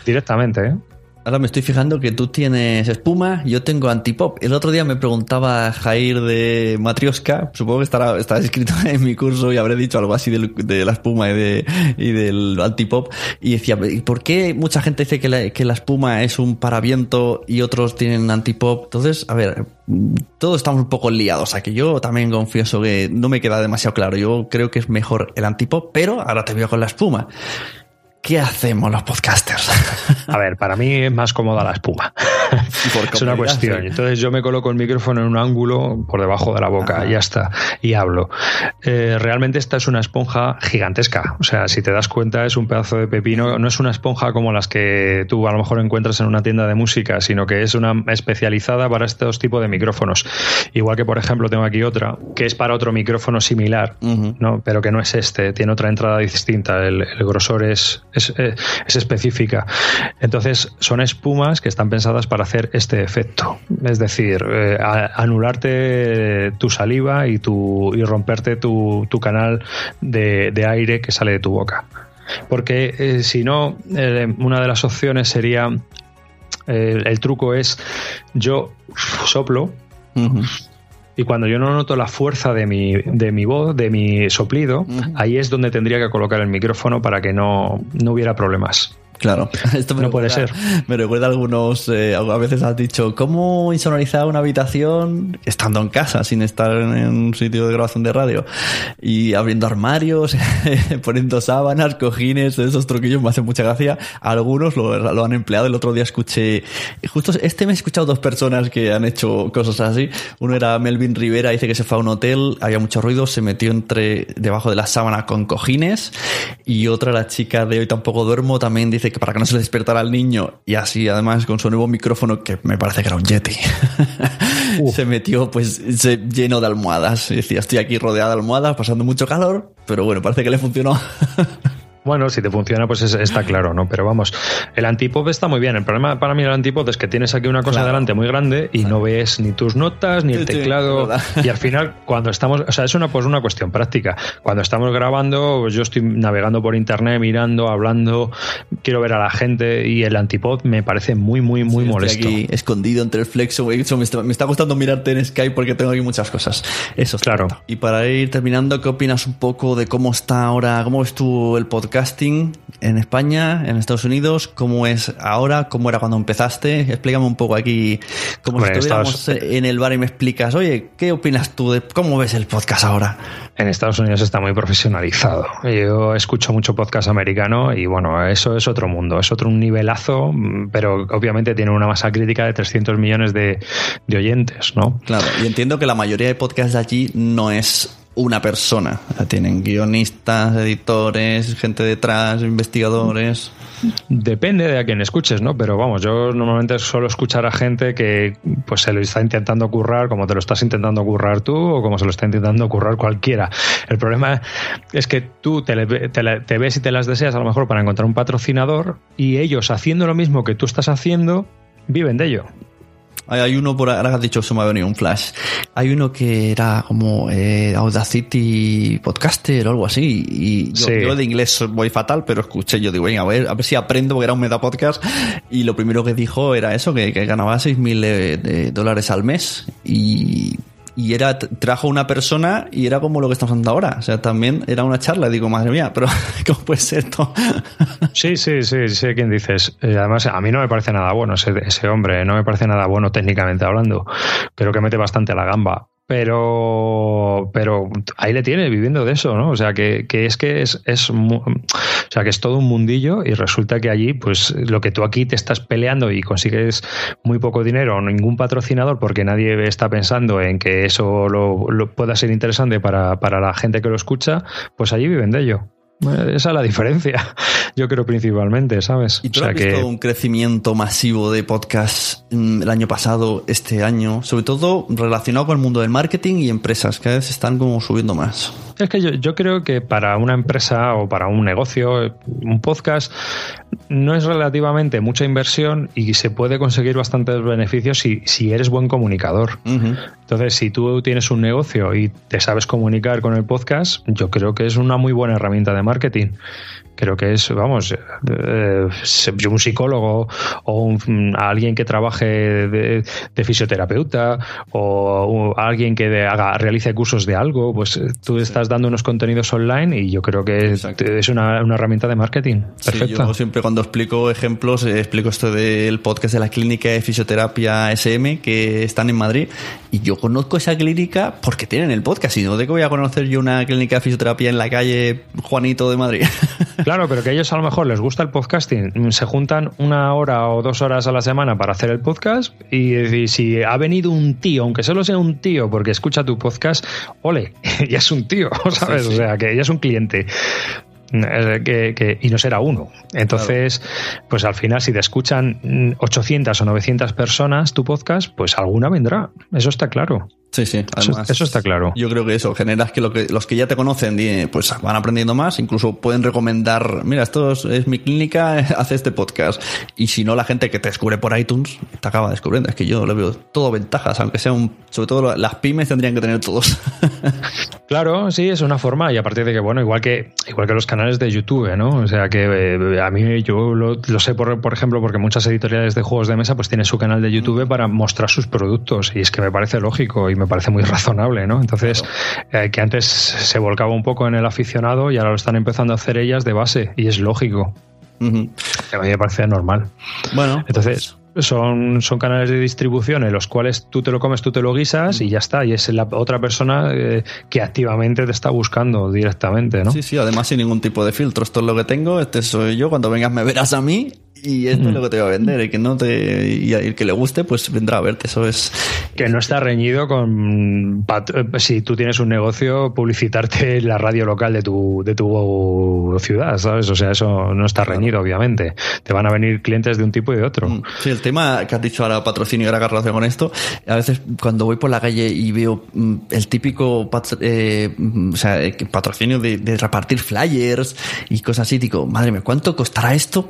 Directamente, ¿eh?
Ahora me estoy fijando que tú tienes espuma, yo tengo antipop. El otro día me preguntaba Jair de Matrioska, supongo que estará, estará escrito en mi curso y habré dicho algo así de, la espuma y, de, y del antipop. Y decía, ¿por qué mucha gente dice que la, que la espuma es un paraviento y otros tienen antipop? Entonces, a ver, todos estamos un poco liados aquí. Yo también confieso que no me queda demasiado claro. Yo creo que es mejor el antipop, pero ahora te veo con la espuma. ¿Qué hacemos los podcasters?
A ver, para mí es más cómoda la espuma. es una cuestión. Entonces yo me coloco el micrófono en un ángulo por debajo de la boca, ya está, y hablo. Eh, realmente esta es una esponja gigantesca. O sea, si te das cuenta, es un pedazo de pepino. No es una esponja como las que tú a lo mejor encuentras en una tienda de música, sino que es una especializada para estos tipos de micrófonos. Igual que, por ejemplo, tengo aquí otra, que es para otro micrófono similar, ¿no? pero que no es este, tiene otra entrada distinta. el grosor es eh, es, específica. Entonces, son espumas que están pensadas para hacer este efecto. Es decir, eh, anularte tu saliva y, tu, y romperte tu, canal de, aire que sale de tu boca. Porque eh, si no, una de las opciones sería, el truco es, yo soplo, y cuando yo no noto la fuerza de mi, de mi voz, de mi soplido, ahí es donde tendría que colocar el micrófono para que no, no hubiera problemas.
Claro,
esto no puede ser.
Me recuerda a algunos, eh, a veces has dicho, ¿cómo insonorizar una habitación estando en casa, sin estar en un sitio de grabación de radio? Y abriendo armarios, poniendo sábanas, cojines, esos truquillos me hacen mucha gracia. Algunos lo, lo, han empleado. El otro día escuché, justo este me he escuchado dos personas que han hecho cosas así. Uno era Melvin Rivera, dice que se fue a un hotel, había mucho ruido, se metió entre, debajo de la sábana con cojines. Y otra, la chica de hoy tampoco duermo, también dice que para que no se le despertara al niño y así además con su nuevo micrófono que me parece que era un Yeti. Se metió pues se llenó de almohadas. Y decía estoy aquí rodeada de almohadas pasando mucho calor pero bueno parece que le funcionó
Bueno, si te funciona, pues está claro, ¿no? Pero vamos, el antipop está muy bien. El problema para mí del antipop es que tienes aquí una cosa delante muy grande y no ves ni tus notas, ni el teclado. y al final, cuando estamos, o sea, es una, pues una cuestión práctica. Cuando estamos grabando, pues yo estoy navegando por internet, mirando, hablando, quiero ver a la gente y el antipop me parece muy, muy, muy molesto.
aquí escondido entre el flexo, me está, me está gustando mirarte en Skype porque tengo aquí muchas cosas. Eso es
claro.
Y para ir terminando, ¿qué opinas un poco de cómo está ahora, cómo ves tú el podcast? Podcasting en España, en Estados Unidos? ¿Cómo es ahora? ¿Cómo era cuando empezaste? Explícame un poco aquí, como
Hombre,
si estuviéramos
Estados-
en el bar y me explicas, oye, ¿qué opinas tú de cómo ves el podcast ahora?
En Estados Unidos está muy profesionalizado. Yo escucho mucho podcast americano y bueno, eso es otro mundo, es otro nivelazo, pero obviamente tiene una masa crítica de 300 millones de, de oyentes, ¿no?
Claro, y entiendo que la mayoría de podcasts de allí no es una persona. O tienen guionistas, editores, gente detrás, investigadores.
Depende de a quién escuches, ¿no? Pero vamos, yo normalmente suelo escuchar a gente que pues se lo está intentando currar como te lo estás intentando currar tú o como se lo está intentando currar cualquiera. El problema es que tú te, te te ves y te las deseas a lo mejor para encontrar un patrocinador y ellos haciendo lo mismo que tú estás haciendo, viven de ello.
Hay, uno por ahora que has dicho, se me ha venido un flash. Hay uno que era como eh, Audacity Podcaster o algo así. Y yo,
Sí.
yo de inglés voy fatal, pero escuché, yo digo, venga, a ver, a ver si aprendo, porque era un meta podcast. Y lo primero que dijo era eso, que, que ganaba 6.000 de, de dólares al mes. Y, y era, trajo una persona y era como lo que estamos haciendo ahora. O sea, también era una charla. Digo, madre mía, pero ¿cómo puede ser esto?
Sí, sí, sí, sé quién dices. Eh, Además, a mí no me parece nada bueno ese, ese hombre, no me parece nada bueno técnicamente hablando. Creo que mete bastante la gamba. Pero, pero ahí le tiene viviendo de eso, ¿no? O sea, que, que es que es, es, o sea, que es todo un mundillo y resulta que allí, pues lo que tú aquí te estás peleando y consigues muy poco dinero, ningún patrocinador, porque nadie está pensando en que eso lo, lo pueda ser interesante para, para la gente que lo escucha, pues allí viven de ello. Esa es la diferencia, yo creo principalmente, ¿sabes?
¿Y tú
O sea
has visto
que
un crecimiento masivo de podcasts mm, el año pasado, este año? Sobre todo relacionado con el mundo del marketing y empresas, cada vez están como subiendo más.
es que yo, yo creo que para una empresa o para un negocio, un podcast, no es relativamente mucha inversión y se puede conseguir bastantes beneficios si, si eres buen comunicador. Entonces, si tú tienes un negocio y te sabes comunicar con el podcast, yo creo que es una muy buena herramienta de marketing. Creo que es, vamos, eh, eh, un psicólogo o un- alguien que trabaje de, de fisioterapeuta o alguien que de- haga, realice cursos de algo, pues eh, tú estás dando unos contenidos online y yo creo que es,
Exacto.
es una, una herramienta de marketing.
Sí,
Perfecta.
yo siempre cuando explico ejemplos, eh, explico esto del podcast de la clínica de fisioterapia SM que están en Madrid y yo conozco esa clínica porque tienen el podcast y no de que voy a conocer yo una clínica de fisioterapia en la calle Juanito de Madrid.
Claro, pero que a ellos a lo mejor les gusta el podcasting, se juntan una hora o dos horas a la semana para hacer el podcast y, y si ha venido un tío, aunque solo sea un tío porque escucha tu podcast, ole, ya es un tío, ¿sabes?
Sí, sí.
O sea, que ya es un cliente. Eh, Que, que- y no será uno. Entonces, pues al final, si te escuchan mm, 800 o 900 personas tu podcast, pues alguna vendrá. Eso está claro.
Sí, sí.
Eso- eso está claro.
Yo creo que eso, generas que, lo que los que ya te conocen pues van aprendiendo más, incluso pueden recomendar, mira, esto es, es mi clínica, hace este podcast. Y si no, la gente que te descubre por iTunes te acaba descubriendo. Es que yo le veo todo ventajas, aunque sea un, sobre todo las pymes tendrían que tener todos.
Claro, sí, es una forma. Y aparte de que, bueno, igual que, igual que los canales de YouTube, ¿no? O sea que eh, a mí yo lo, lo sé, por, por ejemplo, porque muchas editoriales de juegos de mesa pues tienen su canal de YouTube para mostrar sus productos. Y es que me parece lógico y me parece muy razonable, ¿no? Entonces, eh, que antes se volcaba un poco en el aficionado y ahora lo están empezando a hacer ellas de base. Y es lógico. A mí me parece normal.
bueno,
Entonces, son, son canales de distribución en los cuales tú te lo comes, tú te lo guisas y ya está. Y es la otra persona eh, que activamente te está buscando directamente, ¿no?
sí, sí, además sin ningún tipo de filtro. Esto es lo que tengo, este soy yo. Cuando vengas me verás a mí y esto es lo que te voy a vender. El que no te, y el que le guste, pues vendrá a verte. Eso es.
Que no está reñido con eh, si tú tienes un negocio, publicitarte en la radio local de tu, de tu ciudad, ¿sabes? O sea, eso no está reñido, obviamente. Te van a venir clientes de un tipo y de otro.
Mm, Sí, el tema que has dicho ahora, patrocinio, ahora que has relación con esto, a veces cuando voy por la calle y veo mm, el típico eh, mm, o sea, eh, patrocinio de, de repartir flyers y cosas así, digo, madre mía, ¿cuánto costará esto?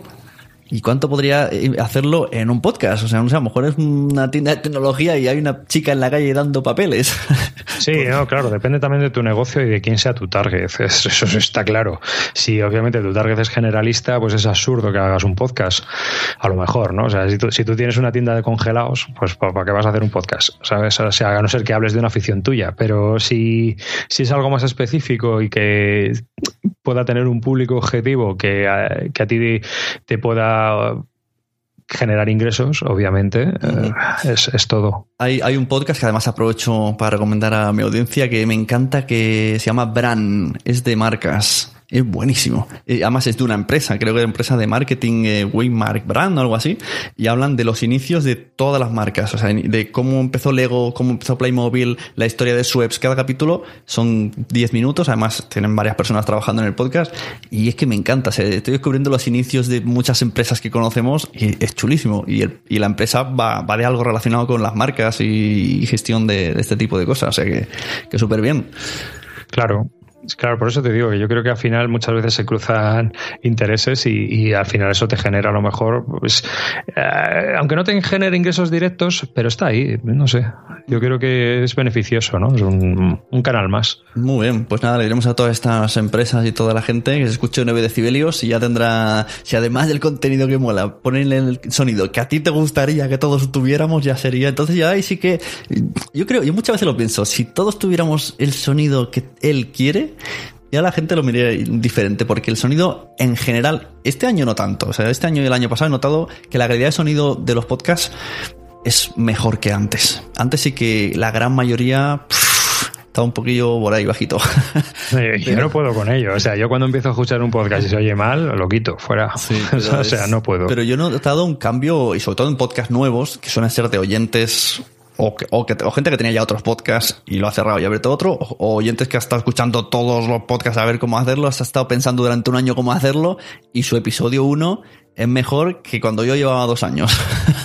¿Y cuánto podría eh, hacerlo en un podcast? O sea, no sé, a lo mejor es una tienda de tecnología y hay una chica en la calle dando papeles.
Sí, no, claro, depende también de tu negocio y de quién sea tu target. Eso está claro. Si obviamente tu target es generalista, pues es absurdo que hagas un podcast. A lo mejor, ¿no? O sea, si tú, si tú tienes una tienda de congelados, pues ¿para qué vas a hacer un podcast? ¿Sabes? O sea, a no ser que hables de una afición tuya. Pero si, si es algo más específico y que pueda tener un público objetivo que que a ti te pueda generar ingresos, obviamente, eh, es, es, todo.
Hay, hay, un podcast que además aprovecho para recomendar a mi audiencia que me encanta, que se llama Brand, es de marcas. Es buenísimo. además es de una empresa, creo que de empresa de marketing, eh, Waymark Brand o algo así, y hablan de los inicios de todas las marcas, o sea, de cómo empezó Lego, cómo empezó Playmobil, la historia de Sweps. Cada capítulo son 10 minutos, además tienen varias personas trabajando en el podcast, y es que me encanta, estoy descubriendo los inicios de muchas empresas que conocemos y es chulísimo. Y, y la empresa va, va, de algo relacionado con las marcas y, gestión de, de, este tipo de cosas, o sea que, que súper bien.
Claro, Claro, por eso te digo que yo creo que al final muchas veces se cruzan intereses y, al final eso te genera a lo mejor, pues, eh, aunque no te genere ingresos directos, pero está ahí, no sé. Yo creo que es beneficioso, ¿no? Es un, canal más.
Muy bien, pues nada, le diremos a todas estas empresas y toda la gente que se escuche 9 decibelios y ya tendrá, si además del contenido que mola, ponerle el sonido que a ti te gustaría que todos tuviéramos, ya sería. Entonces ya ahí sí que, yo creo, yo muchas veces lo pienso, si todos tuviéramos el sonido que él quiere, ya la gente lo miraría diferente, porque el sonido en general, este año no tanto, o sea, este año y el año pasado he notado que la calidad de sonido de los podcasts es mejor que antes. Antes sí que la gran mayoría estaba un poquillo por ahí bajito.
yo no puedo con ello. O sea, yo cuando empiezo a escuchar un podcast y se oye mal, lo quito, fuera. o sea, no puedo.
Pero yo he notado un cambio, y sobre todo en podcasts nuevos, que suelen ser de oyentes o, o, que, o, gente que tenía ya otros podcasts y lo ha cerrado y abierto otro, o, oyentes que ha estado escuchando todos los podcasts a ver cómo hacerlo, ha estado pensando durante un año cómo hacerlo y su episodio 1 es mejor que cuando yo llevaba dos años.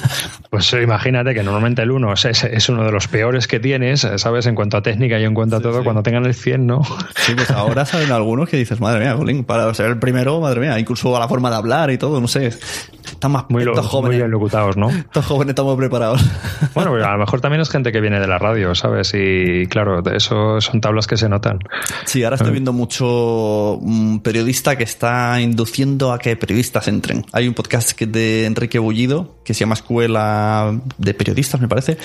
Pues imagínate que normalmente el 1 es, uno de los peores que tienes, ¿sabes? En cuanto a técnica y en cuanto a todo, cuando tengan el 100, ¿no?
Sí, pues ahora salen algunos que dices, madre mía, para ser el primero, madre mía, incluso a la forma de hablar y todo, no sé. Están más
muy, jóvenes. Muy bien locutados, ¿no?
Estos jóvenes estamos preparados.
Bueno, a lo mejor también es gente que viene de la radio, ¿sabes? Y claro, eso son tablas que se notan.
Sí, ahora estoy viendo mucho un periodista que está induciendo a que periodistas entren. Hay un podcast que de Enrique Bullido que se llama Escuela de Periodistas, me parece,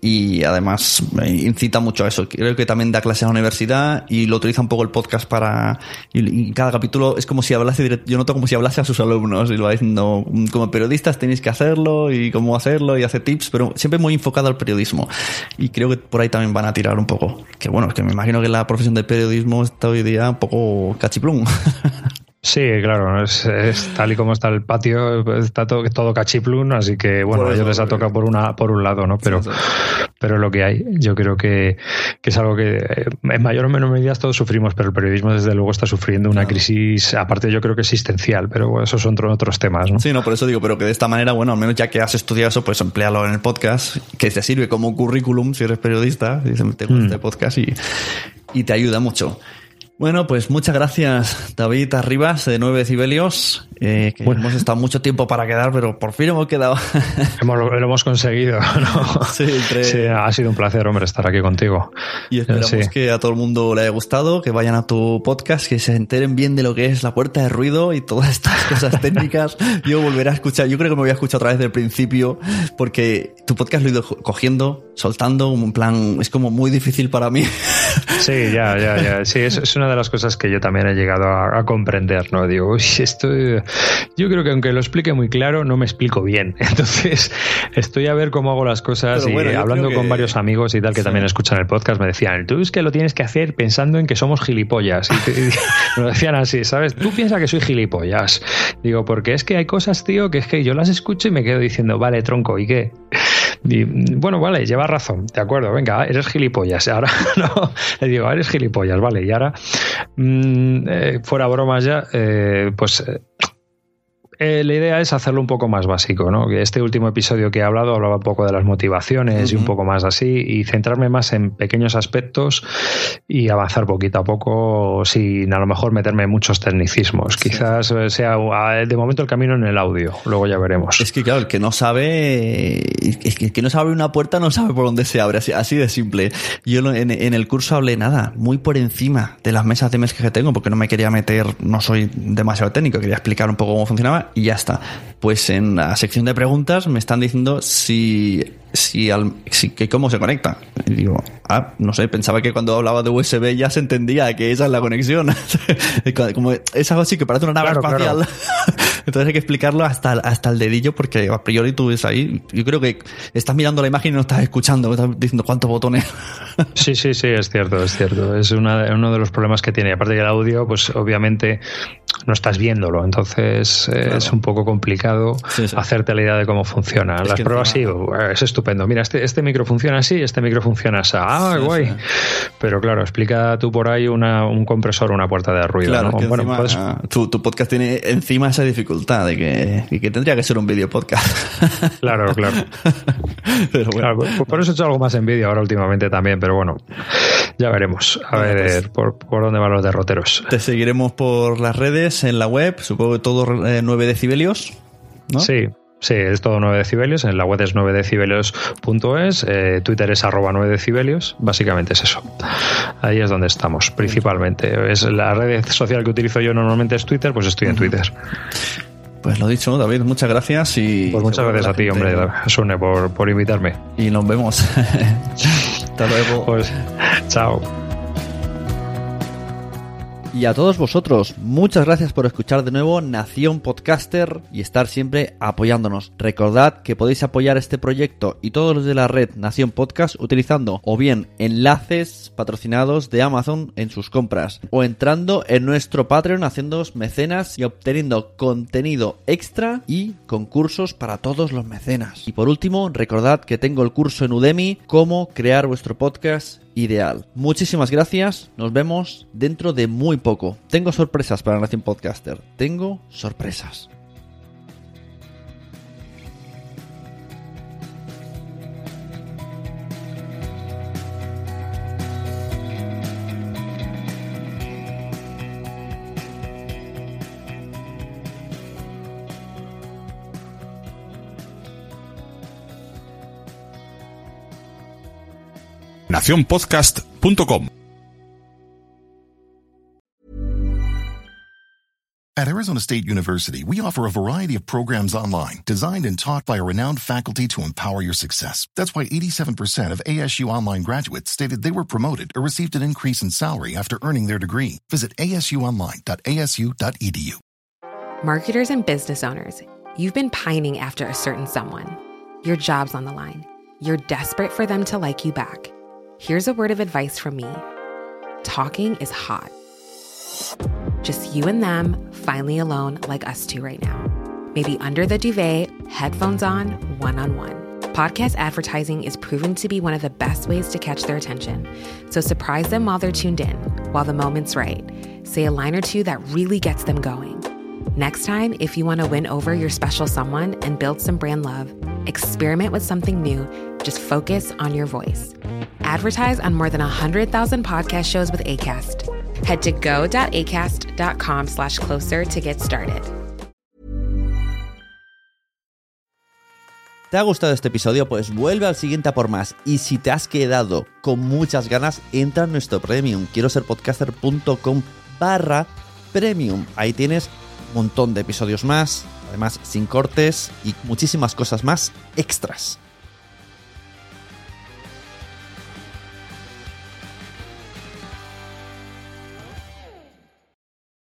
y además incita mucho a eso. Creo que también da clases a la universidad y lo utiliza un poco el podcast para. Y, cada capítulo es como si hablase, yo noto como si hablase a sus alumnos y lo va diciendo, como periodistas tenéis que hacerlo y cómo hacerlo y hace tips, pero siempre muy enfocado al periodismo. Y creo que por ahí también van a tirar un poco. Que bueno, es que me imagino que la profesión de periodismo está hoy día un poco cachiplum.
Sí, claro, es, tal y como está el patio, está todo, todo cachiplun, así que bueno, a ellos les ha tocado por una, por un lado, ¿no? Pero, pero es lo que hay. Yo creo que, que, es algo que eh, en mayor o menor medida todos sufrimos, pero el periodismo desde luego está sufriendo una crisis, aparte yo creo que existencial, pero bueno, esos son otros temas, ¿no?
Sí, no, por eso digo, pero que de esta manera, bueno, al menos ya que has estudiado eso, pues emplealo en el podcast, que te sirve como currículum si eres periodista, si te gusta mm. este podcast y, y te ayuda mucho. Bueno, pues muchas gracias, David Arribas, de 9 decibelios. Eh, que hemos estado mucho tiempo para quedar, pero por fin hemos quedado.
hemos, lo, hemos conseguido. ¿no? Sí, ha sido un placer, hombre, estar aquí contigo.
Y esperamos que a todo el mundo le haya gustado, que vayan a tu podcast, que se enteren bien de lo que es la puerta de ruido y todas estas cosas técnicas. Yo volveré a escuchar, yo creo que me voy a escuchar otra vez del principio, porque tu podcast lo he ido cogiendo, soltando, un plan, es como muy difícil para mí.
Sí, ya, ya, ya. Sí, es, es una de las cosas que yo también he llegado a, comprender, ¿no? Digo, uy, esto, yo creo que aunque lo explique muy claro, no me explico bien. Entonces, estoy a ver cómo hago las cosas y hablando con varios amigos y tal que también escuchan el podcast, me decían, tú es que lo tienes que hacer pensando en que somos gilipollas. Y me lo decían así, ¿sabes? Tú piensas que soy gilipollas. Digo, porque es que hay cosas, tío, que es que yo las escucho y me quedo diciendo, vale, tronco, ¿y qué? Bueno, vale, llevas razón, de acuerdo, venga, eres gilipollas. Ahora no, le digo, eres gilipollas, vale, y ahora, mm, eh, fuera bromas ya, eh, pues. Eh, Eh, la idea es hacerlo un poco más básico, ¿no? Este último episodio que he hablado hablaba un poco de las motivaciones y un poco más así, y centrarme más en pequeños aspectos y avanzar poquito a poco sin a lo mejor meterme en muchos tecnicismos. Quizás sea de momento el camino en el audio, luego ya veremos.
Es que claro, el que no sabe, es que el que no sabe una puerta no sabe por dónde se abre, así, de simple. Yo en, el curso hablé nada, muy por encima de las mesas de mezcla que tengo, porque no me quería meter, no soy demasiado técnico, quería explicar un poco cómo funcionaba y ya está. Pues en la sección de preguntas me están diciendo si si, al, que cómo se conecta. Y digo, ah, no sé, pensaba que cuando hablaba de USB ya se entendía que esa es la conexión. Como es algo así que parece una nave espacial. Entonces hay que explicarlo hasta, hasta el dedillo porque a priori tú ves ahí. Yo creo que estás mirando la imagen y no estás escuchando, estás diciendo cuántos botones.
sí, sí, sí, es cierto, es cierto. Es uno de los problemas que tiene. Aparte del audio, pues obviamente no estás viéndolo, entonces eh, es un poco complicado hacerte la idea de cómo funciona. Las pruebas sí, es estupendo. Mira, este, este micro funciona así, este micro funciona así. Ah, guay. Pero claro, explica tú por ahí una, un compresor una puerta de ruido.
Claro, bueno, tu, podcast tiene encima esa dificultad de que, que tendría que ser un video podcast.
Claro, claro. pero bueno. por, eso he hecho algo más en vídeo ahora últimamente también, pero bueno, ya veremos. A ver pues por, por dónde van los derroteros.
Te seguiremos por las redes, en la web, supongo que todo 9 eh, decibelios. ¿no?
Sí, Sí, es todo 9 decibelios. En la web es 9 decibelios.es. Eh, Twitter es arroba 9 decibelios. Básicamente es eso. Ahí es donde estamos, principalmente. Es la red social que utilizo yo normalmente es Twitter, pues estoy en Twitter.
Pues lo dicho, David, muchas gracias y.
Pues muchas gracias a ti, hombre, Sune, por, por invitarme.
Y nos vemos. Hasta luego.
Pues, chao.
Y a todos vosotros, muchas gracias por escuchar de nuevo Nación Podcaster y estar siempre apoyándonos. Recordad que podéis apoyar este proyecto y todos los de la red Nación Podcast utilizando o bien enlaces patrocinados de Amazon en sus compras o entrando en nuestro Patreon haciendo mecenas y obteniendo contenido extra y concursos para todos los mecenas. Y por último, recordad que tengo el curso en Udemy cómo crear vuestro podcast ideal. Muchísimas gracias, nos vemos dentro de muy poco. Tengo sorpresas para Nación Podcaster, tengo sorpresas.
nacionpodcast.com.
At Arizona State University, we offer a variety of programs online designed and taught by a renowned faculty to empower your success. That's why 87% of ASU online graduates stated they were promoted or received an increase in salary after earning their degree. Visit asuonline.asu.edu.
Marketers and business owners, you've been pining after a certain someone. Your job's on the line. You're desperate for them to like you back. Here's a word of advice from me talking is hot. Just you and them, finally alone, like us two right now. Maybe under the duvet, headphones on, one on one. Podcast advertising is proven to be one of the best ways to catch their attention. So surprise them while they're tuned in, while the moment's right. Say a line or two that really gets them going. Next time, if you want to win over your special someone and build some brand love, experiment with something new. Just focus on your voice. Advertise on more than 100,000 podcast shows with ACAST. Head to go.acast.com slash closer to get started.
¿Te ha gustado este episodio? Pues vuelve al siguiente a por más. Y si te has quedado con muchas ganas, entra en nuestro premium. Quiero ser podcaster.com barra premium. Ahí tienes un montón de episodios más, además sin cortes y muchísimas cosas más extras.